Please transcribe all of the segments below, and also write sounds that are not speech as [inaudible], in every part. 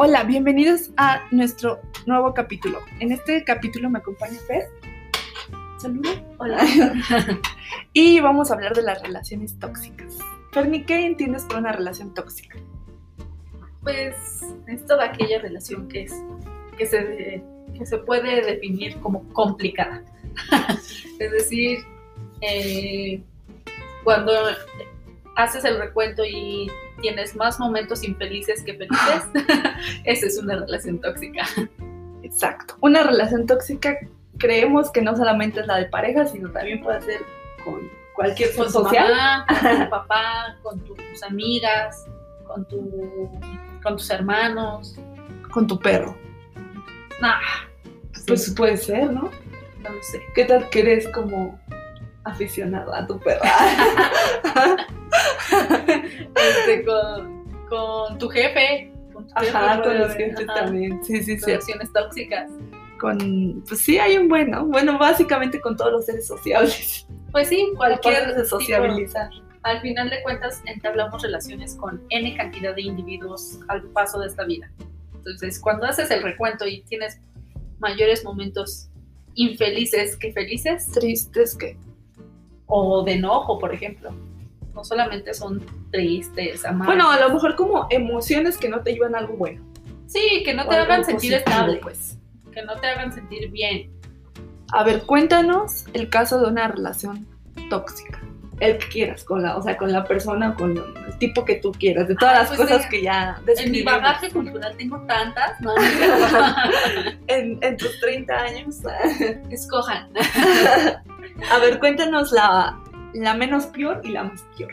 Hola, bienvenidos a nuestro nuevo capítulo. En este capítulo me acompaña Fer. Saludos. Hola. [laughs] y vamos a hablar de las relaciones tóxicas. Ferni, ¿qué entiendes por una relación tóxica? Pues es toda aquella relación que, es, que, se, que se puede definir como complicada. [laughs] es decir, eh, cuando haces el recuento y tienes más momentos infelices que felices, [laughs] esa es una relación tóxica. Exacto. Una relación tóxica creemos que no solamente es la de pareja, sino también puede ser con cualquier con social. Mamá, con tu [laughs] papá, con tus amigas, con, tu, con tus hermanos. Con tu perro. Nah, Pues puede ser, ¿no? no lo sé. ¿Qué tal que eres como aficionado a tu perro? [laughs] Este, con, con tu jefe. Con tu Ajá, jefe, con los ajá, jefes también. Sí, sí, sí. Relaciones tóxicas. Con, pues sí, hay un buen, ¿no? Bueno, básicamente con todos los seres sociables. Pues sí, Cualquier de tipo- al final de cuentas entablamos relaciones con N cantidad de individuos al paso de esta vida. Entonces, cuando haces el recuento y tienes mayores momentos infelices que felices, Tristes que. O de enojo, por ejemplo, no solamente son tristes, amargos. Bueno, a lo mejor como emociones que no te llevan a algo bueno. sí, que no te hagan sentir positivo, estable, pues. que no te hagan sentir bien. A ver, cuéntanos el caso de una relación tóxica. El que quieras, con la, o sea, con la persona, con el tipo que tú quieras, de todas Ay, las pues, cosas que ya En mi bagaje cultural tengo tantas, no, [laughs] [laughs] en, en tus 30 años. escojan. [laughs] A ver, cuéntanos la, la menos peor y la más peor.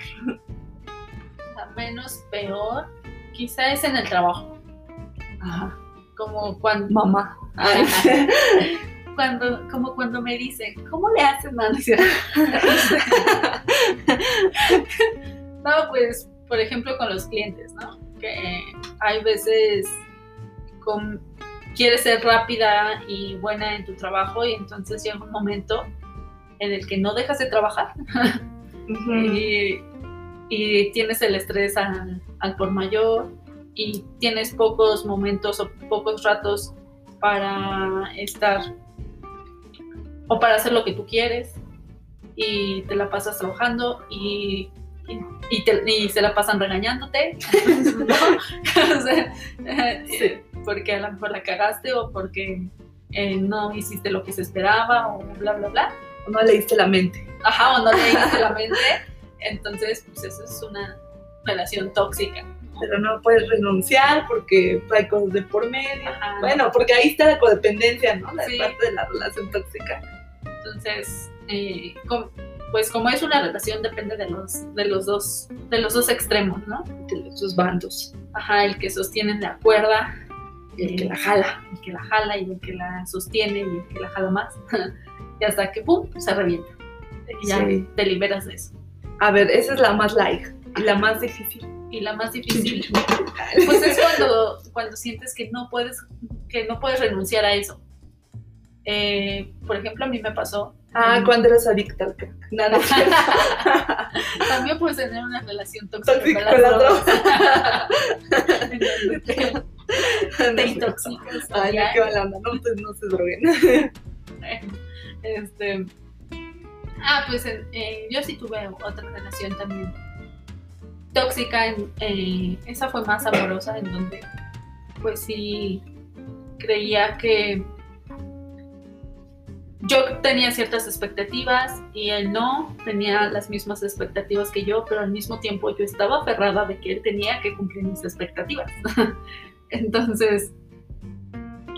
La menos peor, quizá es en el trabajo. Ajá. Como cuando Mamá. [laughs] cuando, como cuando me dicen, ¿cómo le haces, no, [laughs] no pues, por ejemplo, con los clientes, ¿no? Que hay veces con, quieres ser rápida y buena en tu trabajo y entonces llega un momento en el que no dejas de trabajar. [laughs] Y, y tienes el estrés al, al por mayor y tienes pocos momentos o pocos ratos para estar o para hacer lo que tú quieres y te la pasas trabajando y, y, y te- y se la pasan regañándote [laughs] ¿no? [laughs] O sea, eh, porque a lo mejor la cagaste o porque eh, no hiciste lo que se esperaba o bla bla bla No leíste la mente. ajá, o no leíste la mente, entonces pues eso es una relación tóxica. Pero no puedes renunciar porque hay cosas de por medio. Ajá. Bueno, porque ahí está la codependencia, ¿no? La Sí. parte de la relación tóxica. Entonces, eh, pues como es una relación depende de los, de los dos, de los dos extremos, ¿no? De los dos bandos. Ajá, el que sostiene la cuerda, Y el que eh, la jala. el que la jala y el que la sostiene y el que la jala más, [laughs] y hasta que pum, se revienta. Y ya Sí. te liberas de eso. A ver, esa es la más light. Y la más difícil. Y la más difícil [laughs] Pues es cuando, cuando sientes que no puedes, que no puedes renunciar a eso. Eh, por ejemplo, a mí me pasó. Ah, mm, cuando eres adicta al crack. Nada. También puedes tener una relación tóxica Tóxica con las la drogas. [laughs] Te, [laughs] intoxicas. Ay, no, qué mala onda. No, pues no se droguen. Este, ah, pues yo sí tuve otra relación también tóxica. En, eh, esa fue más amorosa, en donde pues sí creía que yo tenía ciertas expectativas y él no tenía las mismas expectativas que yo, pero al mismo tiempo yo estaba aferrada de que él tenía que cumplir mis expectativas. [laughs] Entonces,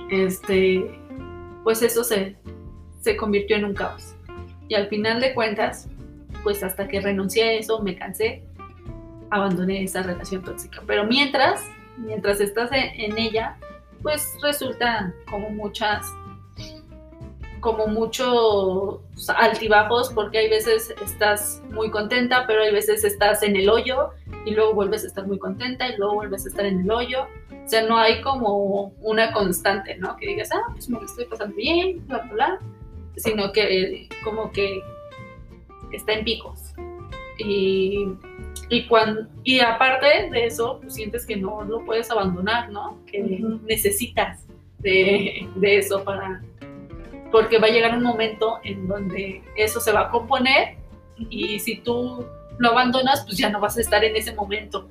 este, pues eso se, se convirtió en un caos. Y al final de cuentas, pues hasta que renuncié a eso, me cansé, abandoné esa relación tóxica. Pero mientras, mientras estás en, en ella, pues resulta como muchas, como muchos altibajos, porque hay veces estás muy contenta, pero hay veces estás en el hoyo y luego vuelves a estar muy contenta y luego vuelves a estar en el hoyo. O sea, no hay como una constante, ¿no? Que digas, ah, pues me lo estoy pasando bien, bla, bla, bla. Sino que como que está en picos. Y Y, cuando, y aparte de eso, pues sientes que no lo puedes abandonar, ¿no? Que necesitas de, de eso para... Porque va a llegar un momento en donde eso se va a componer y si tú lo abandonas, pues ya no vas a estar en ese momento.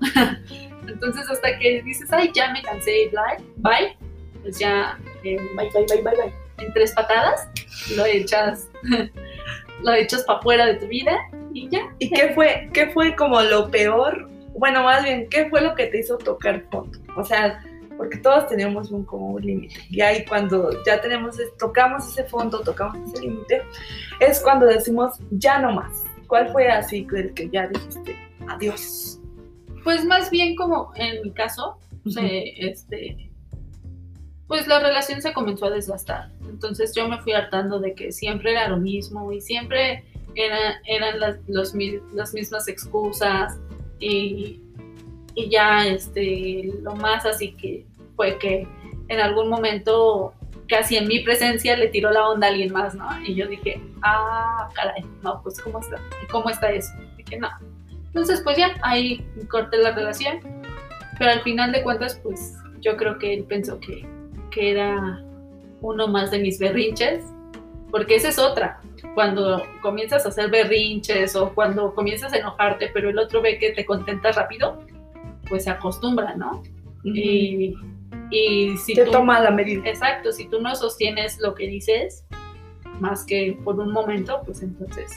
[laughs] Entonces hasta que dices, ay, ya me cansé, bye, bye, pues ya eh, Bye, bye, bye, bye, bye. En tres patadas lo echas, [laughs] lo echas para afuera de tu vida y ya. ¿Y qué fue, qué fue como lo peor? Bueno, más bien, ¿qué fue lo que te hizo tocar fondo? O sea, porque todos tenemos un como un límite. Y ahí cuando ya tenemos, tocamos ese fondo, tocamos ese límite, es cuando decimos ya no más. ¿Cuál fue así el que ya dijiste adiós? Pues más bien como en mi caso, se, este, pues la relación se comenzó a desgastar. Entonces yo me fui hartando de que siempre era lo mismo y siempre era- eran las, las mismas excusas y, y ya este, lo más así que fue que en algún momento casi en mi presencia le tiró la onda a alguien más, ¿no? Y yo dije, ah, caray, no, pues ¿cómo está? ¿Cómo está eso? Dije, no. Entonces, pues ya, ahí corté la relación. Pero al final de cuentas, pues yo creo que él pensó que, que era uno más de mis berrinches. Porque esa es otra. Cuando comienzas a hacer berrinches o cuando comienzas a enojarte, pero el otro ve que te contentas rápido, pues se acostumbra, ¿no? Y, y si Te tú... toma la medida. Exacto, si tú no sostienes lo que dices, más que por un momento, pues entonces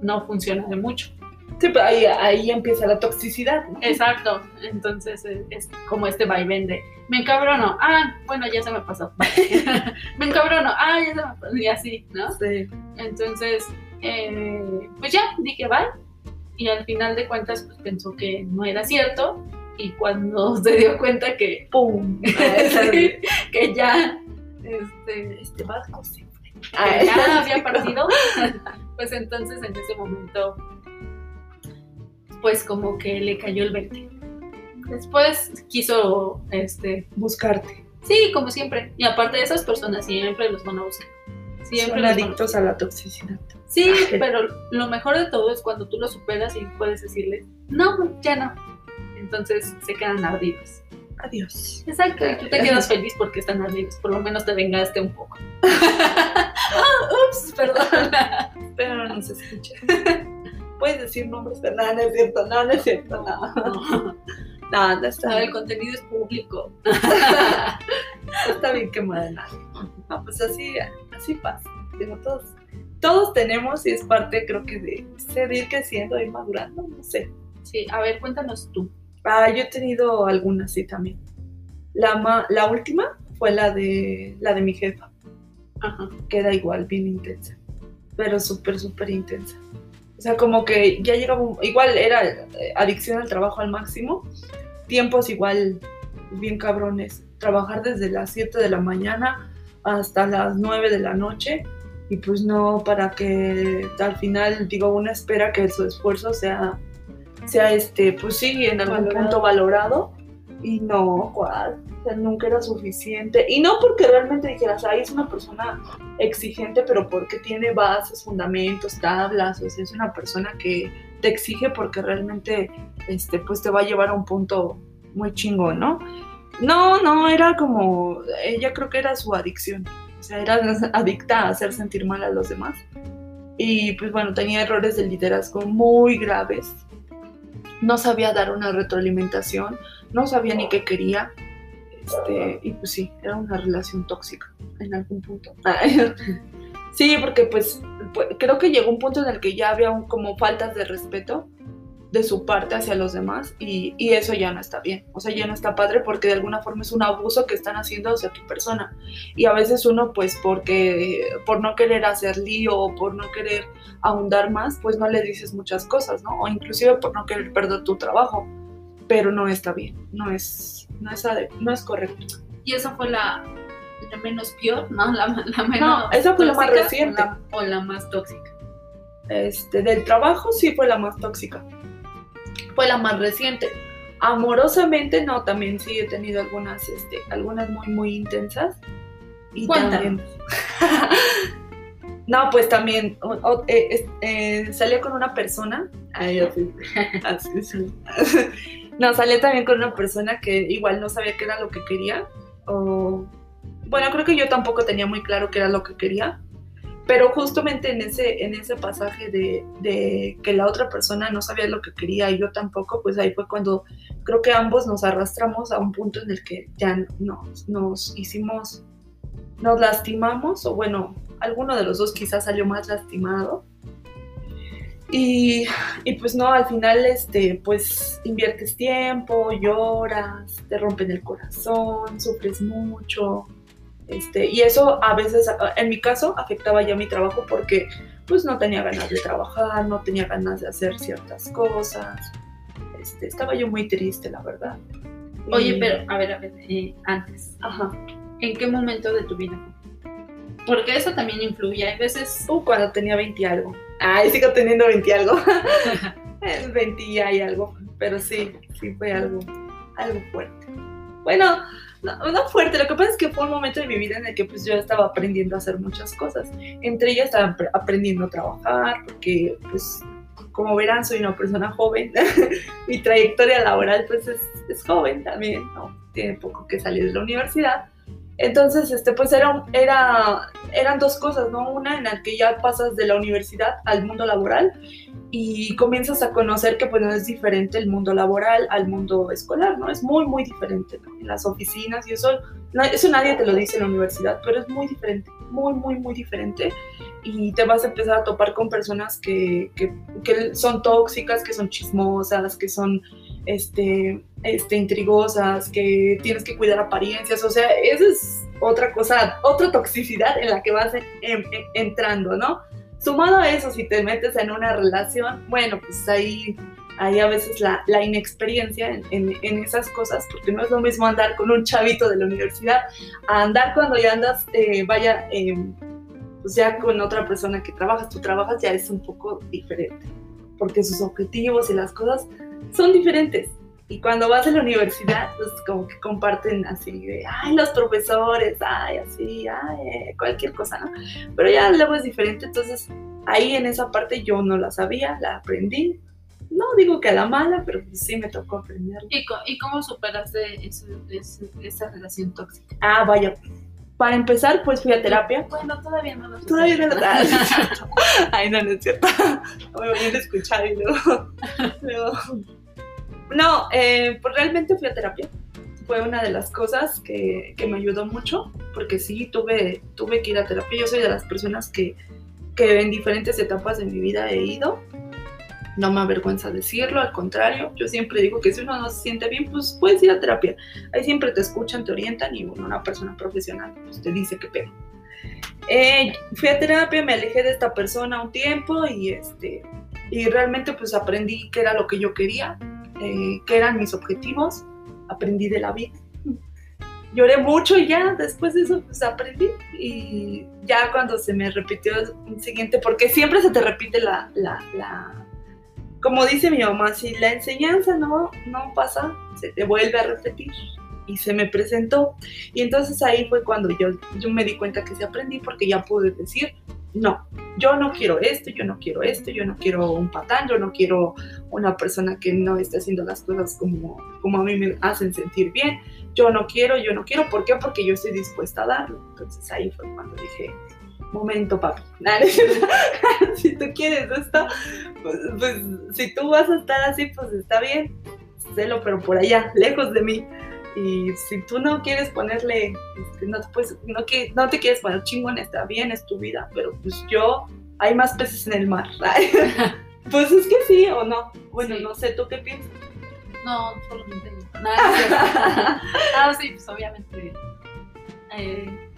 no funciona de mucho. Sí, pero ahí, ahí empieza la toxicidad, ¿no? Exacto, entonces es, es como este vaivén de me encabrono, ah, bueno, ya se me pasó, [laughs] me encabrono, ah, ya se me pasó, y así, ¿no? Sí. Entonces, eh, pues ya, dije bye, y al final de cuentas, pues pensó que no era cierto, y cuando [laughs] se dio cuenta que, ¡Pum! [laughs] Sí, que ya, este, Este barco se fue. que ya había partido, pues entonces en ese momento, pues como que le cayó el 20. Después quiso, este, Buscarte. sí, como siempre. Y aparte de esas personas siempre los van a buscar. Siempre Son adictos a la toxicidad. Sí, pero lo mejor de todo es cuando tú lo superas y puedes decirle, no, ya no. Entonces se quedan ardidos. Adiós. Exacto, y tú te quedas [laughs] feliz porque están ardidos. Por lo menos te vengaste un poco. [laughs] [laughs] Ups, perdón. Pero no se escucha. Puedes decir nombres, pero no, no es cierto, no, no es cierto, no. No, No, no está, el contenido es público. no [laughs] está bien quemada nadie. No, pues así, así pasa. Digo, todos, todos tenemos y es parte, creo que, de seguir creciendo y madurando, no sé. Sí, a ver, cuéntanos tú. Ah, yo he tenido algunas, sí, también. La, ma- la última fue la de, la de mi jefa. Ajá. que era igual bien intensa, pero súper, súper intensa. O sea, como que ya llegaba, un- igual era eh, adicción al trabajo al máximo, tiempos igual bien cabrones, trabajar desde las 7 de la mañana hasta las 9 de la noche. Y pues no para que al final, digo, uno espera que su esfuerzo sea, sea este, pues sí, en algún Valorado. punto valorado y no, cuál. O sea, nunca era suficiente. Y no porque realmente dijeras, ay, es una persona exigente, pero porque tiene bases, fundamentos, tablas. O sea, es una persona que te exige porque realmente este, pues te va a llevar a un punto muy chingón, ¿no? No, no, era como, ella creo que era su adicción. O sea, era [laughs] adicta a hacer sentir mal a los demás. Y pues bueno, tenía errores de liderazgo muy graves. No sabía dar una retroalimentación, no sabía ni qué quería. Este, y pues sí, era una relación tóxica en algún punto. [laughs] Sí, porque pues, pues, creo que llegó un punto en el que ya había como faltas de respeto de su parte hacia los demás y, y eso ya no está bien. O sea, ya no está padre porque de alguna forma es un abuso que están haciendo hacia tu persona. Y a veces uno pues porque por no querer hacer lío o por no querer ahondar más, pues no le dices muchas cosas, ¿no? O inclusive por no querer perder tu trabajo. Pero no está bien, no es, no es, no es correcto. Y esa fue la, la menos peor, ¿no? La, la menos No, esa fue la más reciente. O la, o la más tóxica. Este, del trabajo sí fue la más tóxica. Fue la más reciente. Amorosamente no, también sí he tenido algunas, este, algunas muy, muy intensas. Y Cuéntanos. también. [laughs] no, pues también o- o- eh, eh, salía con una persona Ay, así, [laughs] así, sí. No, salí también con una persona que igual no sabía qué era lo que quería. O, bueno, creo que yo tampoco tenía muy claro qué era lo que quería. Pero justamente en ese, en ese pasaje de, de que la otra persona no sabía lo que quería y yo tampoco, pues ahí fue cuando creo que ambos nos arrastramos a un punto en el que ya nos, nos hicimos, nos lastimamos, o bueno, alguno de los dos quizás salió más lastimado. Y, y, pues no, al final, este, pues inviertes tiempo, lloras, te rompen el corazón, sufres mucho. Este, y eso a veces, en mi caso, afectaba ya mi trabajo porque pues no tenía ganas de trabajar, no tenía ganas de hacer ciertas cosas. Este, estaba yo muy triste, la verdad. Oye, pero a ver, a ver, eh, antes. Ajá. ¿En qué momento de tu vida? Porque eso también influye. Hay veces. Uh, cuando tenía 20 y algo. Ay, sigo teniendo 20 [laughs] y algo. 20 y algo. Pero sí, sí fue algo, algo fuerte. Bueno, no, no, fuerte, lo que pasa es que fue un momento de mi vida en el que pues yo estaba aprendiendo a hacer muchas cosas. Entre ellas estaba aprendiendo a trabajar, porque pues como verán soy una persona joven. [laughs] mi trayectoria laboral pues es, es, joven también, ¿no? Tiene poco que salir de la universidad. Entonces, este, pues era, era, eran dos cosas, ¿no? Una en la que ya pasas de la universidad al mundo laboral y comienzas a conocer que pues no es diferente el mundo laboral al mundo escolar, ¿no? Es muy, muy diferente, ¿no? En las oficinas y eso, eso nadie te lo dice en la universidad, pero es muy diferente, muy, muy, muy diferente. Y te vas a empezar a topar con personas que, que, que son tóxicas, que son chismosas, que son este, este, intrigosas, que tienes que cuidar apariencias, o sea, esa es otra cosa, otra toxicidad en la que vas en, en, entrando, ¿no? Sumado a eso, si te metes en una relación, bueno, pues ahí, ahí a veces la, la inexperiencia en, en, esas cosas, porque no es lo mismo andar con un chavito de la universidad a andar cuando ya andas, eh, vaya, eh, pues con otra persona que trabajas, tú trabajas ya es un poco diferente, porque sus objetivos y las cosas son diferentes. Y cuando vas a la universidad, pues como que comparten así de, ay, los profesores, ay, así, ay, cualquier cosa, ¿no? Pero ya luego es diferente, entonces ahí en esa parte yo no la sabía, la aprendí. No digo que a la mala, pero pues sí me tocó aprenderlo. ¿Y, ¿Y cómo superaste esa relación tóxica? Ah, vaya, para empezar, pues fui a terapia. Bueno, todavía no lo. Todavía no lo. [laughs] Ay, no, no es cierto. Me voy a escuchar y luego. [laughs] luego... No, eh, pues realmente fui a terapia. Fue una de las cosas que, que, me ayudó mucho, porque sí, tuve, tuve que ir a terapia. Yo soy de las personas que, que en diferentes etapas de mi vida he ido. No me avergüenza decirlo, al contrario, yo siempre digo que si uno no se siente bien, pues puedes ir a terapia. Ahí siempre te escuchan, te orientan y una persona profesional pues, te dice qué pedo. Eh, fui a terapia, me alejé de esta persona un tiempo y, este, y realmente pues aprendí qué era lo que yo quería, eh, qué eran mis objetivos, aprendí de la vida. Lloré mucho y ya después de eso pues aprendí y ya cuando se me repitió un siguiente, porque siempre se te repite la, la, la, como dice mi mamá, si la enseñanza no, no pasa, se te vuelve a repetir y se me presentó. Y entonces ahí fue cuando yo, yo me di cuenta que se aprendí porque ya pude decir, no, yo no quiero esto, yo no quiero esto, yo no quiero un patán, yo no quiero una persona que no esté haciendo las cosas como, como a mí me hacen sentir bien, yo no quiero, yo no quiero, ¿por qué? Porque yo estoy dispuesta a darlo. Entonces ahí fue cuando dije, momento papi, [laughs] [laughs] si tú quieres esto, pues, pues, si tú vas a estar así, pues está bien, celo, pero por allá, lejos de mí. Y si tú no quieres ponerle, este, no, pues, no, que, no te quieres poner chingón, está bien, es tu vida, pero pues yo, hay más peces en el mar. [laughs] [laughs] pues es que sí o no. Bueno, sí. no sé, ¿tú qué piensas? No, solamente [laughs] nada. ah, sí, pues obviamente eh,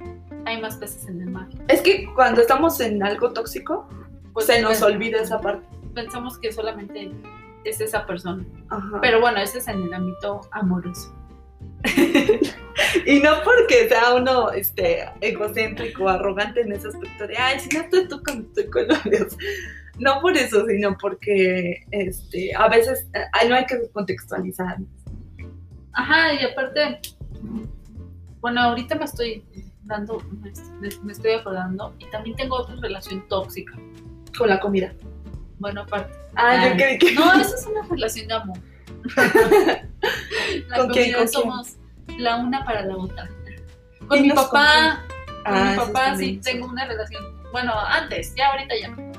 hay más peces en el mar. Es que cuando estamos en algo tóxico, pues se nos olvida esa parte. Pensamos que solamente es esa persona. Ajá. Pero bueno, ese es en el ámbito amoroso. [laughs] y no porque sea uno este, egocéntrico, arrogante en ese aspecto de, ay, si no estoy tú con, estoy con [laughs] Dios. No por eso, sino porque este, a veces ay, no hay que contextualizar. Ajá, y aparte, bueno, ahorita me estoy dando, me, me estoy acordando, y también tengo otra relación tóxica. Con la comida. Bueno, aparte. Ah, yo creí que. No, eso es una relación de amor. [laughs] la ¿Con quién, con quién? somos la una para la otra. Con ¿Y mi papá, con Ah, mi papá sí tengo una relación. Bueno, antes, ya ahorita ya no.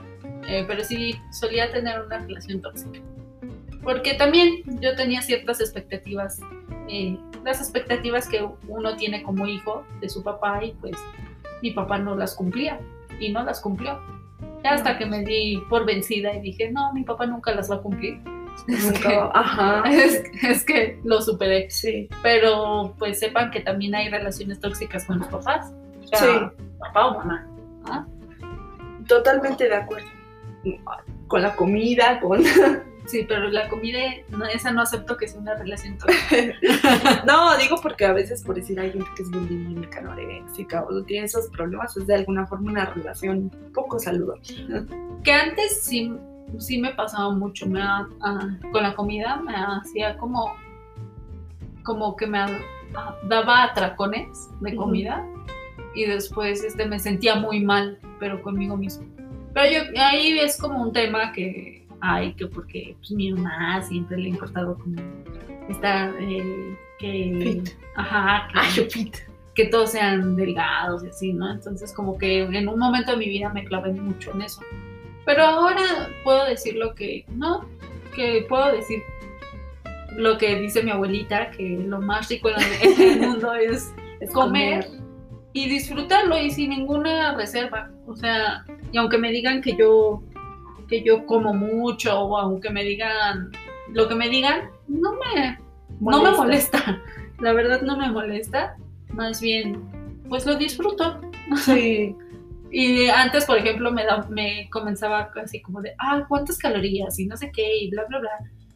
Eh, pero sí solía tener una relación tóxica. Porque también yo tenía ciertas expectativas, eh, las expectativas que uno tiene como hijo de su papá y pues mi papá no las cumplía y no las cumplió. Ya hasta No. que me di por vencida y dije, no, mi papá nunca las va a cumplir. Es Nunca- que, Ajá. [laughs] es, es que lo superé. Sí. Pero pues sepan que también hay relaciones tóxicas con los papás. O sea, Sí. papá o mamá. ¿ah? Totalmente de acuerdo. Con la comida, con. [laughs] Sí, pero la comida, no, esa no acepto que sea una relación [laughs] tóxica. No, digo porque a veces por decir hay gente que es bulímica, anoréxica o tiene esos problemas, es de alguna forma una relación poco saludable. que antes sí, sí me pasaba mucho. Me, ha- ah, con la comida me hacía como, como que me ah, daba atracones de comida y después este, me sentía muy mal, pero conmigo mismo. Pero yo, ahí es como un tema que hay, que porque pues, mi mamá siempre le ha importado como estar, eh, que... Fit. Ajá, que, Ay, yo fit. que todos sean delgados y así, ¿no? Entonces como que en un momento de mi vida me clavé mucho en eso. Pero ahora puedo decir lo que, no, que puedo decir lo que dice mi abuelita, que lo más rico en el, [laughs] mundo es Es comer y disfrutarlo y sin ninguna reserva. O sea, y aunque me digan que yo, que yo como mucho o aunque me digan lo que me digan, no me, no me molesta. [laughs] La verdad no me molesta. Más bien, pues lo disfruto. Sí. [laughs] Y antes, por ejemplo, me, da, me comenzaba así como de, ah, ¿cuántas calorías? Y no sé qué, y bla, bla, bla.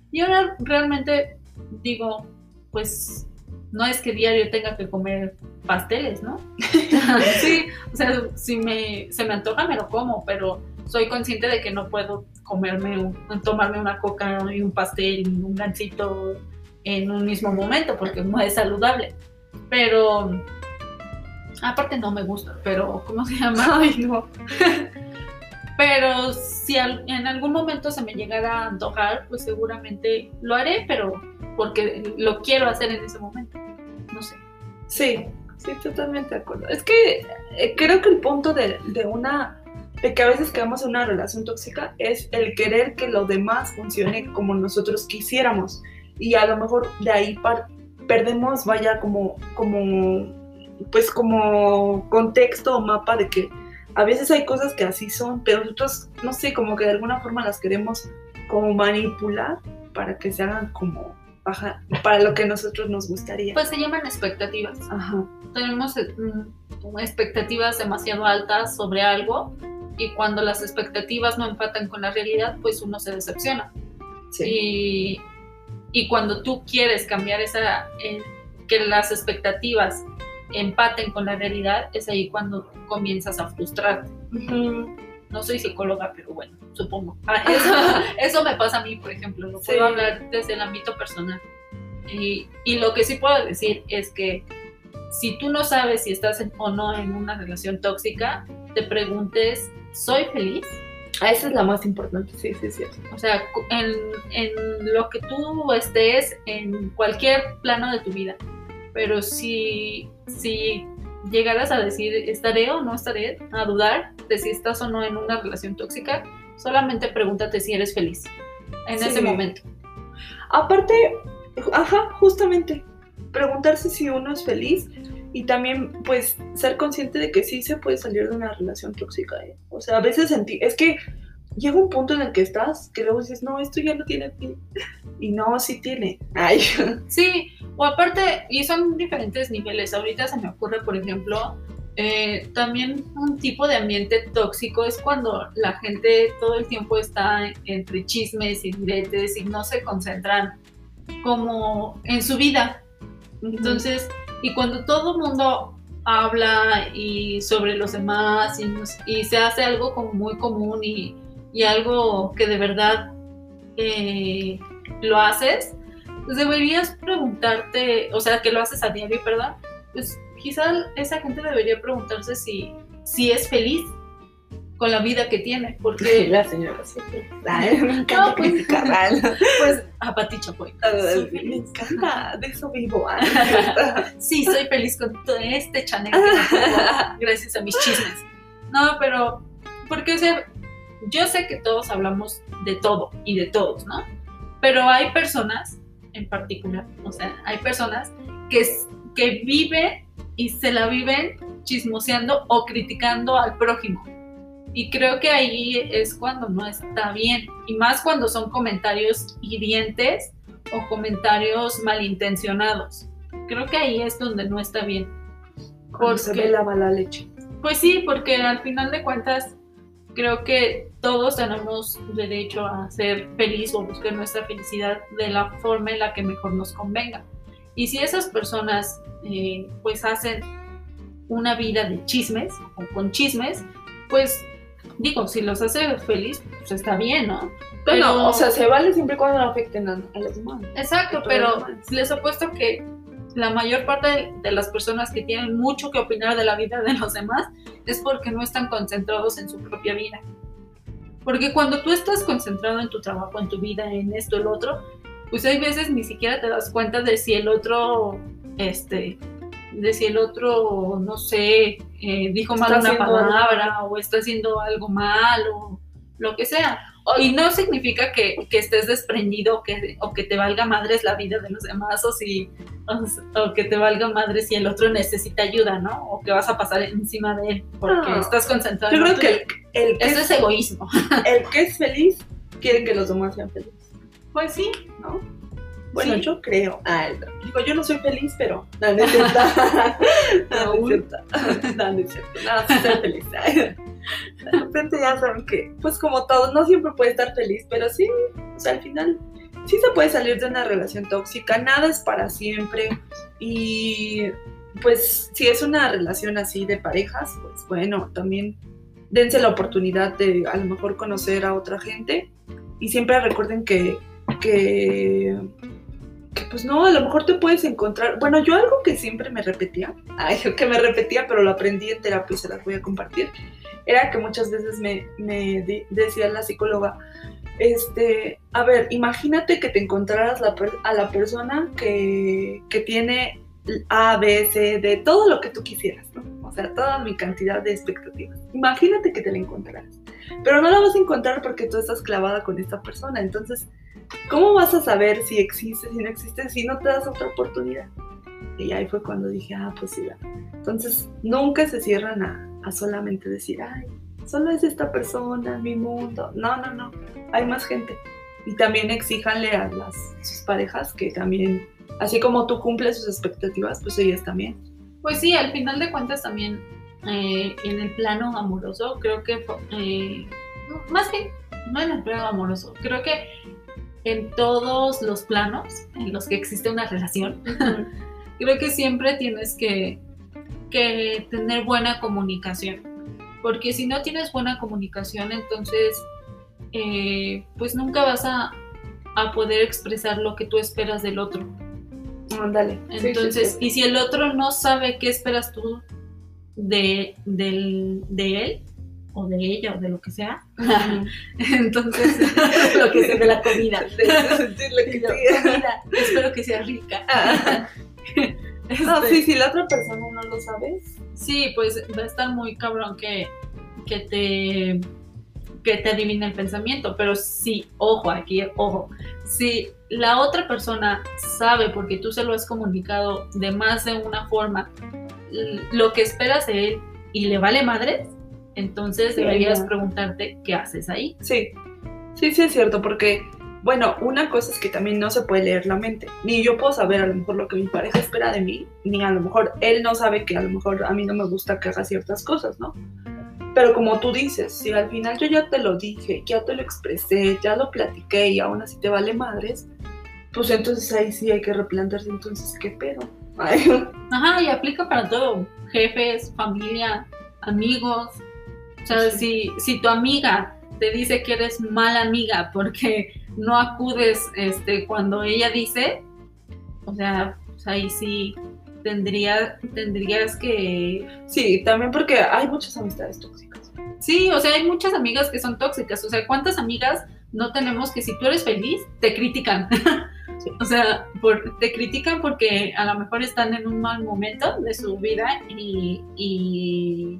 Y ahora realmente digo, pues no es que diario tenga que comer pasteles, ¿no? [laughs] sí, o sea, si me, se me antoja, me lo como, pero soy consciente de que no puedo comerme, un- tomarme una coca y un pastel y un gansito en un mismo momento, porque no es saludable. Pero, aparte no me gusta, pero, ¿cómo se llama? [laughs] Ay, no. Pero si en algún momento se me llegara a antojar, pues seguramente lo haré, pero porque lo quiero hacer en ese momento. No sé. Sí, sí, totalmente de acuerdo. Es que eh, creo que el punto de, una de que a veces quedamos en una relación tóxica es el querer que lo demás funcione como nosotros quisiéramos. Y a lo mejor de ahí perdemos, vaya, como, como, pues como contexto o mapa de que a veces hay cosas que así son, pero nosotros, no sé, como que de alguna forma las queremos como manipular para que se hagan como baja, para lo que nosotros nos gustaría. Pues se llaman expectativas. Ajá. Tenemos eh, mm, expectativas demasiado altas sobre algo y cuando las expectativas no empatan con la realidad, pues uno se decepciona. Sí. Y, y cuando tú quieres cambiar esa, eh, que las expectativas empaten con la realidad, es ahí cuando comienzas a frustrarte. Ujú. No soy psicóloga, pero bueno, supongo. Ah, [laughs] Eso, [laughs] eso me pasa a mí, por ejemplo, lo puedo Sí. hablar desde el ámbito personal. Y, y lo que sí puedo decir es que si tú no sabes si estás en- o no en una relación tóxica, te preguntes, ¿soy feliz? Ah, esa es la más importante, sí, sí, sí. O sea, en, en lo que tú estés, en cualquier plano de tu vida. Pero si, si llegaras a decir, ¿estaré o no estaré? A dudar de si estás o no en una relación tóxica, solamente pregúntate si eres feliz en Sí. ese momento. Aparte, ajá, justamente, preguntarse si uno es feliz y también, pues, ser consciente de que sí se puede salir de una relación tóxica. ¿eh? O sea, a veces sentí, es que llega un punto en el que estás que luego dices, no, esto ya no tiene fin. [laughs] Y no, sí tiene. Ay, Sí, o aparte, y son diferentes niveles. Ahorita se me ocurre, por ejemplo, eh, también un tipo de ambiente tóxico es cuando la gente todo el tiempo está entre chismes y diretes y no se concentran como en su vida. Entonces, y cuando todo el mundo habla y sobre los demás y, se hace algo como muy común y, y algo que de verdad eh, lo haces, pues deberías preguntarte, o sea, que lo haces a diario, perdón, pues quizá esa gente debería preguntarse si, si es feliz. con la vida que tiene, porque [laughs] La señora siempre. Me encanta No, pues- [laughs] pues a Pati Chapoy. soy Me feliz. encanta, de eso vivo. [laughs] Sí, soy feliz con todo este chanel gracias a mis chismes. No, pero porque o sea, yo sé que todos hablamos de todo y de todos, ¿no? Pero hay personas en particular, o sea, hay personas que, que viven y se la viven chismoseando o criticando al prójimo. Y creo que ahí es cuando no está bien. Y más cuando son comentarios hirientes o comentarios malintencionados. Creo que ahí es donde no está bien. Se Porque- me lava la leche. Pues sí, porque al final de cuentas creo que todos tenemos derecho a ser feliz o buscar nuestra felicidad de la forma en la que mejor nos convenga. Y si esas personas eh, pues hacen una vida de chismes o con chismes, pues digo, si los hace feliz, pues está bien, ¿no? Pero- No, o sea, se vale siempre y cuando no afecten a, a los demás. Exacto, Pero pero les apuesto que la mayor parte de, de las personas que tienen mucho que opinar de la vida de los demás es porque no están concentrados en su propia vida. Porque cuando tú estás concentrado en tu trabajo, en tu vida, en esto, el otro, pues hay veces ni siquiera te das cuenta de si el otro, este, de si el otro, no sé, eh, dijo mal una algo palabra o está haciendo algo mal o lo que sea. Y no significa que, que estés desprendido o que, o que te valga madres la vida de los demás o, si, o, o que te valga madres si el otro necesita ayuda, ¿no? O que vas a pasar encima de él porque No. estás concentrado Yo creo que el, el que Eso es, es egoísmo. el que es feliz quiere que los demás sean felices, Pues sí. ¿no? Bueno, Sí. yo creo. No. Digo, yo no soy feliz, pero. No, no es cierto. No, no es Aún. cierto. No, no es cierto. No, sí soy feliz. De repente ya saben que, pues como todos, no siempre puede estar feliz, pero sí, o sea, al final sí se puede salir de una relación tóxica, nada es para siempre. Y pues si es una relación así de parejas, pues bueno, también dense la oportunidad de a lo mejor conocer a otra gente y siempre recuerden que, que, que, pues no, a lo mejor te puedes encontrar, bueno, yo algo que siempre me repetía, [laughs] ay, que me repetía, pero lo aprendí en terapia y se las voy a compartir, era que muchas veces me, decía la psicóloga, este, a ver, imagínate que te encontraras a la persona que, que tiene A, B, C, D, todo lo que tú quisieras, ¿no? O sea, toda mi cantidad de expectativas. Imagínate que te la encontraras. Pero no la vas a encontrar porque tú estás clavada con esta persona. Entonces, ¿cómo vas a saber si existe, si no existe, si no te das otra oportunidad? Y ahí fue cuando dije, ah, pues sí. Entonces, nunca se cierran a, a solamente decir, ay, solo es esta persona, mi mundo. No, no, no. Hay más gente. Y también exíjanle a las sus parejas que también, así como tú cumples sus expectativas, pues ellas también. Pues sí, al final de cuentas también eh, en el plano amoroso, creo que, eh, más bien, no en el plano amoroso, creo que en todos los planos en los que existe una relación, [laughs] creo que siempre tienes que, que tener buena comunicación. Porque si no tienes buena comunicación, entonces, eh, pues nunca vas a, a poder expresar lo que tú esperas del otro. Ándale. Sí, sí, Entonces, sí. y si el otro no sabe qué esperas tú de, del- de él, o de ella, o de lo que sea, [laughs] entonces, [laughs] lo que sea de la comida. [laughs] De- sea. comida, espero que sea rica. [laughs] No, Este, sí, si la otra persona no lo sabe, Sí, pues va a estar muy cabrón que, que te que te adivine el pensamiento, pero sí, ojo, aquí, ojo, si la otra persona sabe, porque tú se lo has comunicado de más de una forma, lo que esperas de él y le vale madres, entonces Sí, deberías ya. preguntarte qué haces ahí. Sí, sí, sí es cierto, porque, bueno, una cosa es que también no se puede leer la mente. Ni yo puedo saber a lo mejor lo que mi pareja espera de mí, ni a lo mejor él no sabe que a lo mejor a mí no me gusta que haga ciertas cosas, ¿no? Pero como tú dices, si al final yo ya te lo dije, ya te lo expresé, ya lo platiqué y aún así te vale madres, pues entonces ahí sí hay que replantearse entonces qué pedo. Ay, [laughs] Ajá, y aplica para todo, jefes, familia, amigos. O sea, si, si tu amiga te dice que eres mala amiga porque no acudes este, cuando ella dice, o sea, pues ahí sí tendría, tendrías que... Sí, también porque hay muchas amistades tóxicas. Sí, o sea, hay muchas amigas que son tóxicas. O sea, ¿cuántas amigas no tenemos que si tú eres feliz, te critican? [laughs] Sí. O sea, por- te critican porque a lo mejor están en un mal momento de su vida y, y,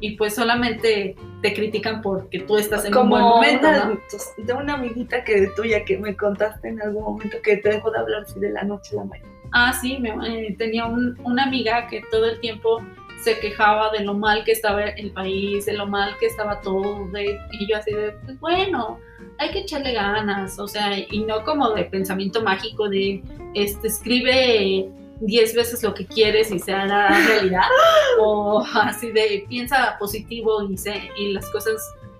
y pues solamente te critican porque tú estás en un Como buen momento, una, ¿no? de una amiguita que tuya que me contaste en algún momento que te dejó de hablar así de la noche a la mañana. Ah, sí, me- eh, tenía un- una amiga que todo el tiempo se quejaba de lo mal que estaba el país, de lo mal que estaba todo, de- y yo así de, pues bueno, hay que echarle ganas, o sea, y no como de pensamiento mágico de, este, escribe 10 veces lo que quieres y se hará [laughs] realidad, o así de, piensa positivo y, se, y las cosas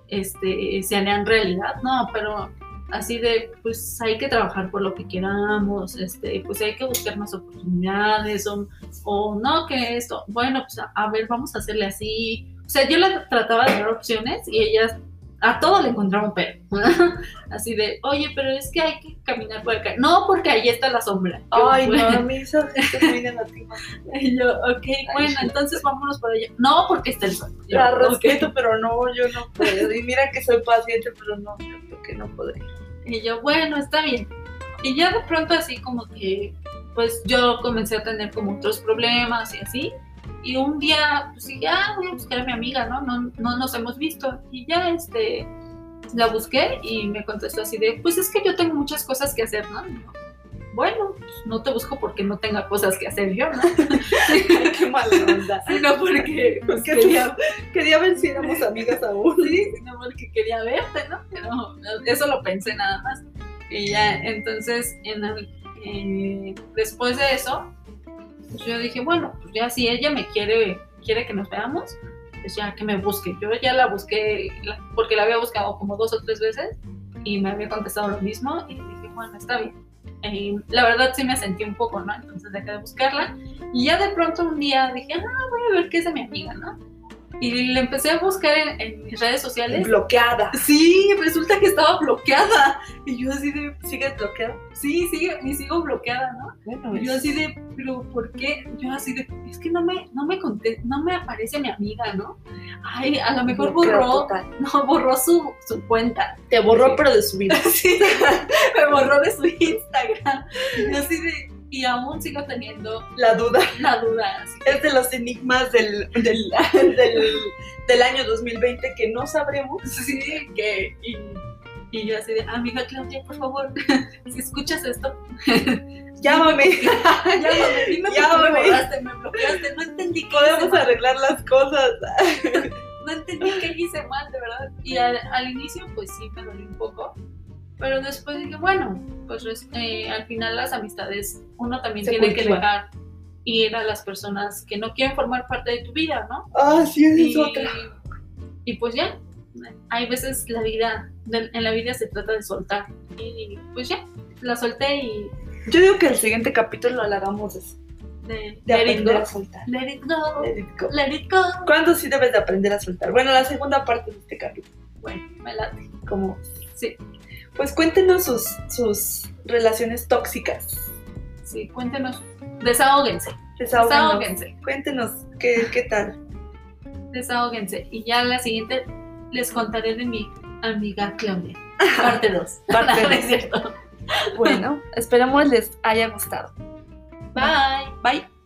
este, se harán realidad, no, pero así de, pues hay que trabajar por lo que queramos, este, pues hay que buscar más oportunidades, o, o no, que esto, bueno, pues a, a ver, vamos a hacerle así. O sea, yo le trataba de dar opciones y ella a todo le encontraba un pero. [laughs] así de, oye, pero es que hay que caminar por acá. No, porque ahí está la sombra. Yo, Ay, no, gente [laughs] es muy negativa. Y yo, ok, bueno, entonces vámonos para allá. No, porque está el sol. Yo, La respeto, pero no, yo no puedo. Y mira que soy paciente, pero no, yo creo que no podría. Y yo, bueno, está bien. Y ya de pronto así como que, pues yo comencé a tener como otros problemas y así. Y un día, pues dije, ah, voy a buscar a mi amiga, ¿no? No, no nos hemos visto. Y ya, este, la busqué y me contestó así de, pues es que yo tengo muchas cosas que hacer, ¿no? Bueno, pues no te busco porque no tenga cosas que hacer yo, ¿no? [laughs] Qué mala onda. [laughs] Sino porque pues, Que quería, Quería ver si éramos amigas aún. sí, sino porque quería verte, ¿no? Pero eso lo pensé nada más. Y ya, entonces, en el- eh, después de eso, pues yo dije, bueno, pues ya si ella me quiere, quiere que nos veamos, pues ya que me busque. Yo ya la busqué, porque la había buscado como dos o tres veces y me había contestado lo mismo y dije, bueno, está bien. Eh, la verdad sí me sentí un poco, ¿no? Entonces dejé de buscarla y ya de pronto un día dije, ah, voy a ver qué es de mi amiga, ¿no? Y le empecé a buscar en, en mis redes sociales. Bloqueada. Sí, resulta que estaba bloqueada. Y yo así de, ¿Sigues bloqueada? sí, sigue, y sigo bloqueada, ¿no? Bueno, Y yo así de, pero ¿por qué? Yo así de, es que no me, no me conté, no me aparece mi amiga, ¿no? Ay, a lo mejor borró, total. no, borró su, su cuenta. Te borró, pero de su vida. [laughs] Sí, me borró de su Instagram. Y yo así de, y aún sigo teniendo La duda [laughs] la duda. Así es de los enigmas del, del, [laughs] del, del año 2020 que no sabremos. Sí, que. Y, y yo así de, amiga Claudia, por favor, [laughs] si escuchas esto, Llámame. llámame, dime por qué Llámame. me borraste, me bloqueaste, no entendí hice Podemos mal, arreglar las cosas. no entendí qué hice mal, de verdad. Y al, al inicio, pues sí, me dolió un poco, pero después dije, bueno, pues eh, al final las amistades, uno también Se tiene que cultivan. dejar ir a las personas que no quieren formar parte de tu vida, ¿no? Ah, sí, es y, otra. y pues ya, hay veces la vida, en la vida se trata de soltar. Y pues ya, la solté y Yo digo que el siguiente capítulo lo hagamos de, eso, de, de aprender go. a soltar. Let it go. Let it go. Let it go. ¿Cuándo sí debes de aprender a soltar? Bueno, la segunda parte de este capítulo. Bueno, me late. Como, Sí, pues cuéntenos sus, sus relaciones tóxicas. sí, cuéntenos. Desahóguense. Desahóguense. Cuéntenos qué, qué tal. Desahóguense. Y ya la siguiente les contaré de mi amiga Claudia. [laughs] Parte 2. Parte [laughs] No dos. es cierto. Bueno, esperamos les haya gustado. Bye. Bye.